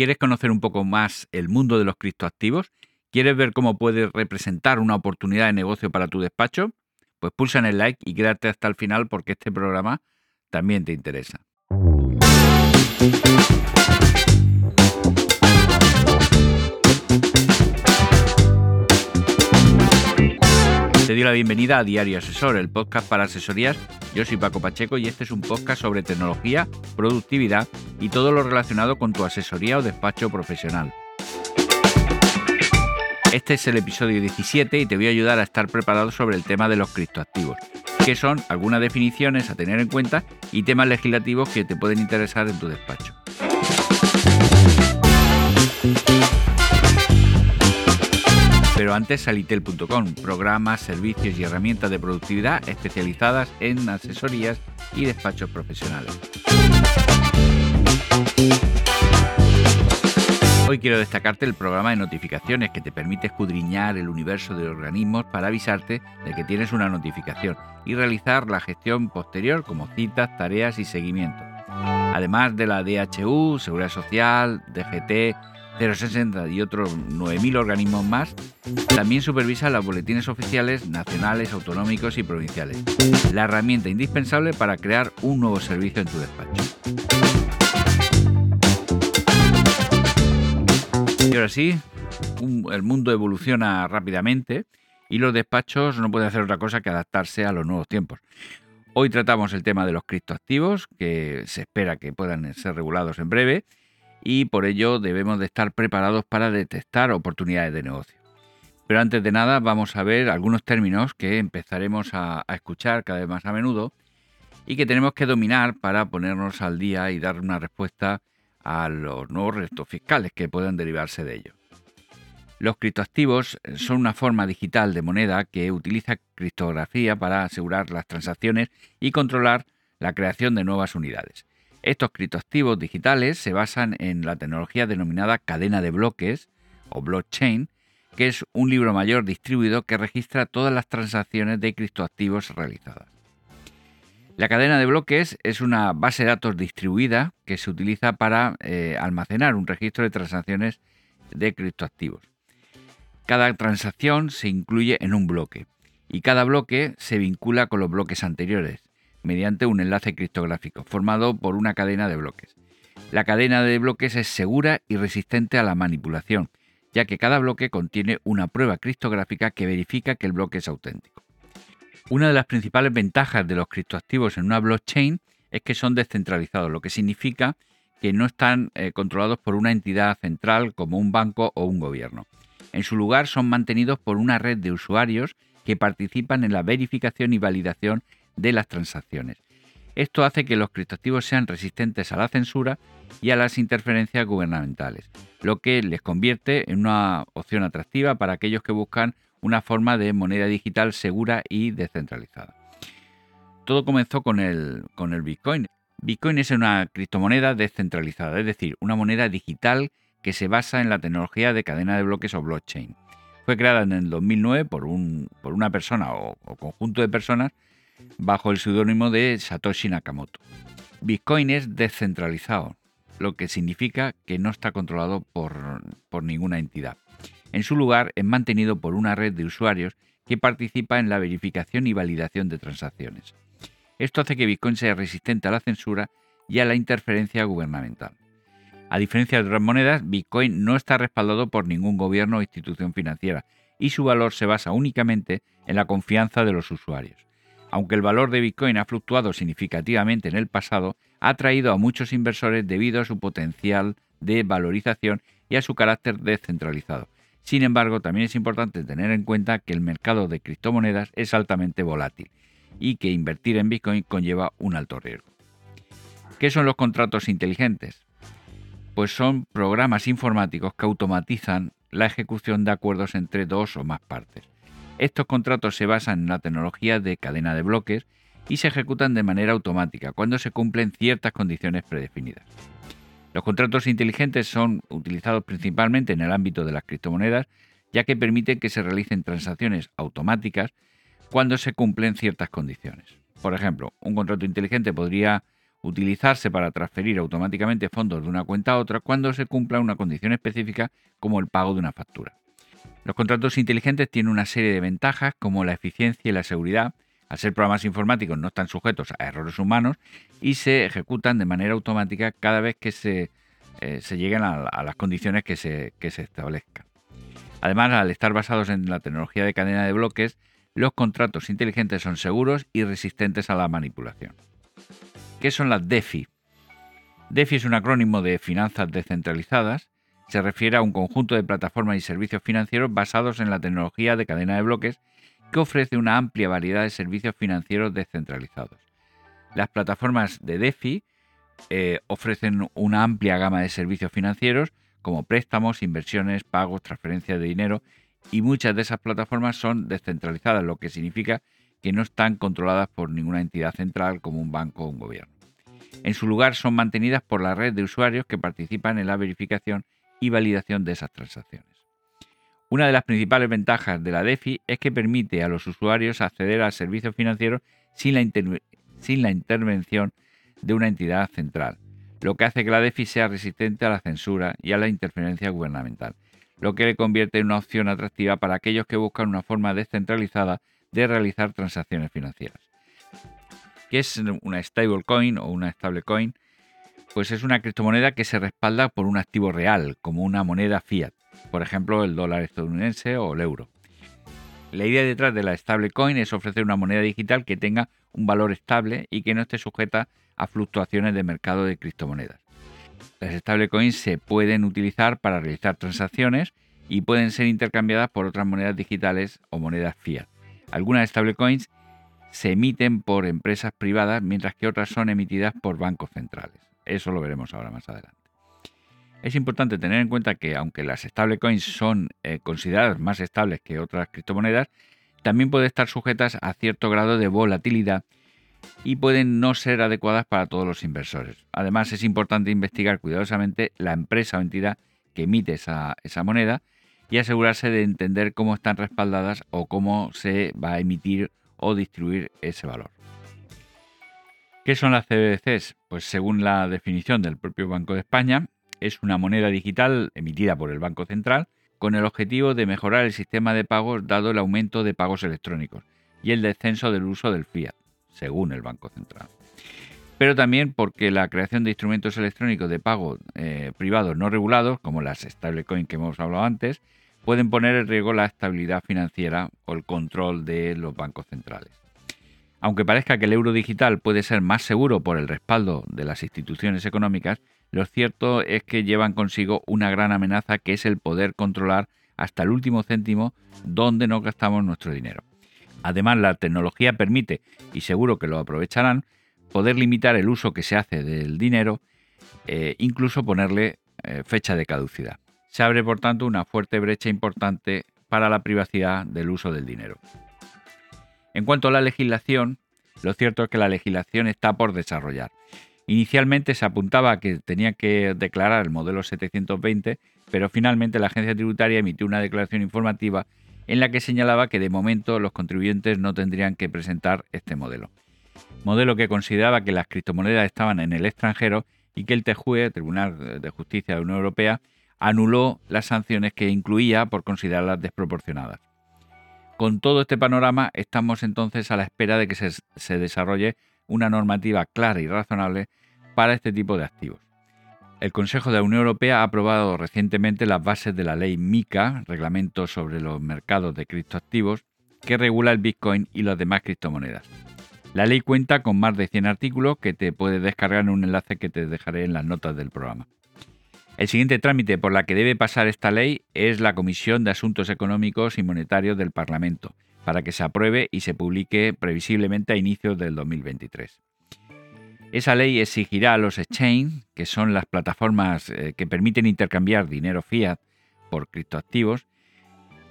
¿Quieres conocer un poco más el mundo de los criptoactivos? ¿Quieres ver cómo puede representar una oportunidad de negocio para tu despacho? Pues pulsa en el like y quédate hasta el final porque este programa también te interesa. Te doy la bienvenida a Diario Asesor, el podcast para asesorías. Yo soy Paco Pacheco y este es un podcast sobre tecnología, productividad y todo lo relacionado con tu asesoría o despacho profesional. Este es el episodio 17 y te voy a ayudar a estar preparado sobre el tema de los criptoactivos, que son algunas definiciones a tener en cuenta y temas legislativos que te pueden interesar en tu despacho. Pero antes salitel.com, programas, servicios y herramientas de productividad especializadas en asesorías y despachos profesionales. Hoy quiero destacarte el programa de notificaciones que te permite escudriñar el universo de organismos para avisarte de que tienes una notificación y realizar la gestión posterior como citas, tareas y seguimiento. Además de la DHU, Seguridad Social, DGT, 060 y otros 9.000 organismos más, también supervisa los boletines oficiales nacionales, autonómicos y provinciales, la herramienta indispensable para crear un nuevo servicio en tu despacho. Y ahora sí, el mundo evoluciona rápidamente y los despachos no pueden hacer otra cosa que adaptarse a los nuevos tiempos. Hoy tratamos el tema de los criptoactivos, que se espera que puedan ser regulados en breve, y por ello debemos de estar preparados para detectar oportunidades de negocio. Pero antes de nada vamos a ver algunos términos que empezaremos a, escuchar cada vez más a menudo y que tenemos que dominar para ponernos al día y dar una respuesta a los nuevos retos fiscales que puedan derivarse de ello. Los criptoactivos son una forma digital de moneda que utiliza criptografía para asegurar las transacciones y controlar la creación de nuevas unidades. Estos criptoactivos digitales se basan en la tecnología denominada cadena de bloques o blockchain, que es un libro mayor distribuido que registra todas las transacciones de criptoactivos realizadas. La cadena de bloques es una base de datos distribuida que se utiliza para eh, almacenar un registro de transacciones de criptoactivos. Cada transacción se incluye en un bloque y cada bloque se vincula con los bloques anteriores mediante un enlace criptográfico formado por una cadena de bloques. La cadena de bloques es segura y resistente a la manipulación, ya que cada bloque contiene una prueba criptográfica que verifica que el bloque es auténtico. Una de las principales ventajas de los criptoactivos en una blockchain es que son descentralizados, lo que significa que no están eh, controlados por una entidad central como un banco o un gobierno. En su lugar son mantenidos por una red de usuarios que participan en la verificación y validación de las transacciones. Esto hace que los criptoactivos sean resistentes a la censura y a las interferencias gubernamentales, lo que les convierte en una opción atractiva para aquellos que buscan una forma de moneda digital segura y descentralizada. Todo comenzó con el, con el Bitcoin. Bitcoin es una criptomoneda descentralizada, es decir, una moneda digital que se basa en la tecnología de cadena de bloques o blockchain. Fue creada en el 2009 por, un, por una persona o conjunto de personas bajo el seudónimo de Satoshi Nakamoto. Bitcoin es descentralizado, lo que significa que no está controlado por, por ninguna entidad. En su lugar, es mantenido por una red de usuarios que participa en la verificación y validación de transacciones. Esto hace que Bitcoin sea resistente a la censura y a la interferencia gubernamental. A diferencia de otras monedas, Bitcoin no está respaldado por ningún gobierno o institución financiera y su valor se basa únicamente en la confianza de los usuarios. Aunque el valor de Bitcoin ha fluctuado significativamente en el pasado, ha atraído a muchos inversores debido a su potencial de valorización y a su carácter descentralizado. Sin embargo, también es importante tener en cuenta que el mercado de criptomonedas es altamente volátil y que invertir en Bitcoin conlleva un alto riesgo. ¿Qué son los contratos inteligentes? Pues son programas informáticos que automatizan la ejecución de acuerdos entre dos o más partes. Estos contratos se basan en la tecnología de cadena de bloques y se ejecutan de manera automática cuando se cumplen ciertas condiciones predefinidas. Los contratos inteligentes son utilizados principalmente en el ámbito de las criptomonedas, ya que permiten que se realicen transacciones automáticas cuando se cumplen ciertas condiciones. Por ejemplo, un contrato inteligente podría utilizarse para transferir automáticamente fondos de una cuenta a otra cuando se cumpla una condición específica como el pago de una factura. Los contratos inteligentes tienen una serie de ventajas como la eficiencia y la seguridad. Al ser programas informáticos no están sujetos a errores humanos y se ejecutan de manera automática cada vez que se, eh, lleguen a, las condiciones que se, que se establezcan. Además, al estar basados en la tecnología de cadena de bloques, los contratos inteligentes son seguros y resistentes a la manipulación. ¿Qué son las DeFi? DeFi es un acrónimo de finanzas descentralizadas. Se refiere a un conjunto de plataformas y servicios financieros basados en la tecnología de cadena de bloques que ofrece una amplia variedad de servicios financieros descentralizados. Las plataformas de DeFi eh, ofrecen una amplia gama de servicios financieros como préstamos, inversiones, pagos, transferencias de dinero y muchas de esas plataformas son descentralizadas, lo que significa que no están controladas por ninguna entidad central como un banco o un gobierno. En su lugar son mantenidas por la red de usuarios que participan en la verificación y validación de esas transacciones. Una de las principales ventajas de la DeFi es que permite a los usuarios acceder a servicios financieros sin la, sin la intervención de una entidad central, lo que hace que la DeFi sea resistente a la censura y a la interferencia gubernamental lo que le convierte en una opción atractiva para aquellos que buscan una forma descentralizada de realizar transacciones financieras. ¿Qué es una stablecoin o una stablecoin? Pues es una criptomoneda que se respalda por un activo real, como una moneda fiat, por ejemplo el dólar estadounidense o el euro. La idea detrás de la stablecoin es ofrecer una moneda digital que tenga un valor estable y que no esté sujeta a fluctuaciones de mercado de criptomonedas. Las stablecoins se pueden utilizar para realizar transacciones y pueden ser intercambiadas por otras monedas digitales o monedas fiat. Algunas stablecoins se emiten por empresas privadas mientras que otras son emitidas por bancos centrales. Eso lo veremos ahora más adelante. Es importante tener en cuenta que aunque las stablecoins son eh, consideradas más estables que otras criptomonedas, también pueden estar sujetas a cierto grado de volatilidad y pueden no ser adecuadas para todos los inversores. Además, es importante investigar cuidadosamente la empresa o entidad que emite esa, moneda y asegurarse de entender cómo están respaldadas o cómo se va a emitir o distribuir ese valor. ¿Qué son las CBDCs? Pues según la definición del propio Banco de España, es una moneda digital emitida por el Banco Central con el objetivo de mejorar el sistema de pagos dado el aumento de pagos electrónicos y el descenso del uso del fiat según el Banco Central. Pero también porque la creación de instrumentos electrónicos de pago eh, privados no regulados, como las stablecoins que hemos hablado antes, pueden poner en riesgo la estabilidad financiera o el control de los bancos centrales. Aunque parezca que el euro digital puede ser más seguro por el respaldo de las instituciones económicas, lo cierto es que llevan consigo una gran amenaza que es el poder controlar hasta el último céntimo dónde nos gastamos nuestro dinero. Además, la tecnología permite, y seguro que lo aprovecharán, poder limitar el uso que se hace del dinero, e incluso ponerle eh, fecha de caducidad. Se abre, por tanto, una fuerte brecha importante para la privacidad del uso del dinero. En cuanto a la legislación, lo cierto es que la legislación está por desarrollar. Inicialmente se apuntaba a que tenía que declarar el modelo 720, pero finalmente la agencia tributaria emitió una declaración informativa en la que señalaba que de momento los contribuyentes no tendrían que presentar este modelo. Modelo que consideraba que las criptomonedas estaban en el extranjero y que el TJUE, Tribunal de Justicia de la Unión Europea, anuló las sanciones que incluía por considerarlas desproporcionadas. Con todo este panorama, estamos entonces a la espera de que se, desarrolle una normativa clara y razonable para este tipo de activos. El Consejo de la Unión Europea ha aprobado recientemente las bases de la ley MICA, Reglamento sobre los mercados de criptoactivos, que regula el Bitcoin y las demás criptomonedas. La ley cuenta con más de 100 artículos que te puedes descargar en un enlace que te dejaré en las notas del programa. El siguiente trámite por la que debe pasar esta ley es la Comisión de Asuntos Económicos y Monetarios del Parlamento, para que se apruebe y se publique previsiblemente a inicios del 2023. Esa ley exigirá a los exchange, que son las plataformas eh, que permiten intercambiar dinero fiat por criptoactivos,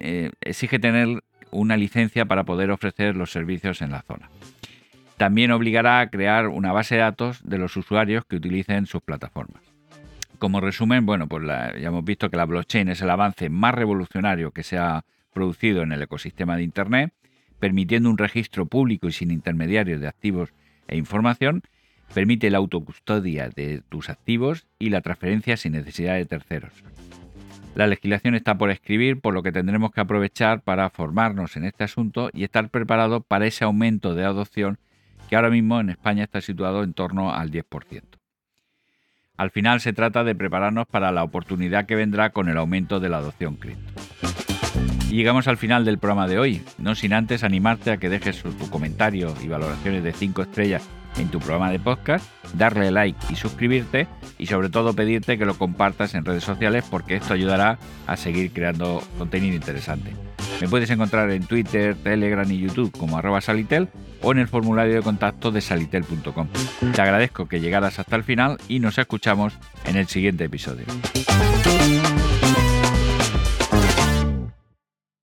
eh, exige tener una licencia para poder ofrecer los servicios en la zona. También obligará a crear una base de datos de los usuarios que utilicen sus plataformas. Como resumen, bueno, pues ya hemos visto que la blockchain es el avance más revolucionario que se ha producido en el ecosistema de Internet, permitiendo un registro público y sin intermediarios de activos e información permite la autocustodia de tus activos y la transferencia sin necesidad de terceros. La legislación está por escribir, por lo que tendremos que aprovechar para formarnos en este asunto y estar preparados para ese aumento de adopción que ahora mismo en España está situado en torno al 10%. Al final se trata de prepararnos para la oportunidad que vendrá con el aumento de la adopción cripto. Y llegamos al final del programa de hoy, no sin antes animarte a que dejes tu comentario y valoraciones de 5 estrellas en tu programa de podcast, darle like y suscribirte y sobre todo pedirte que lo compartas en redes sociales porque esto ayudará a seguir creando contenido interesante. Me puedes encontrar en Twitter, Telegram y YouTube como arroba salitel o en el formulario de contacto de salitel.com. Te agradezco que llegaras hasta el final y nos escuchamos en el siguiente episodio.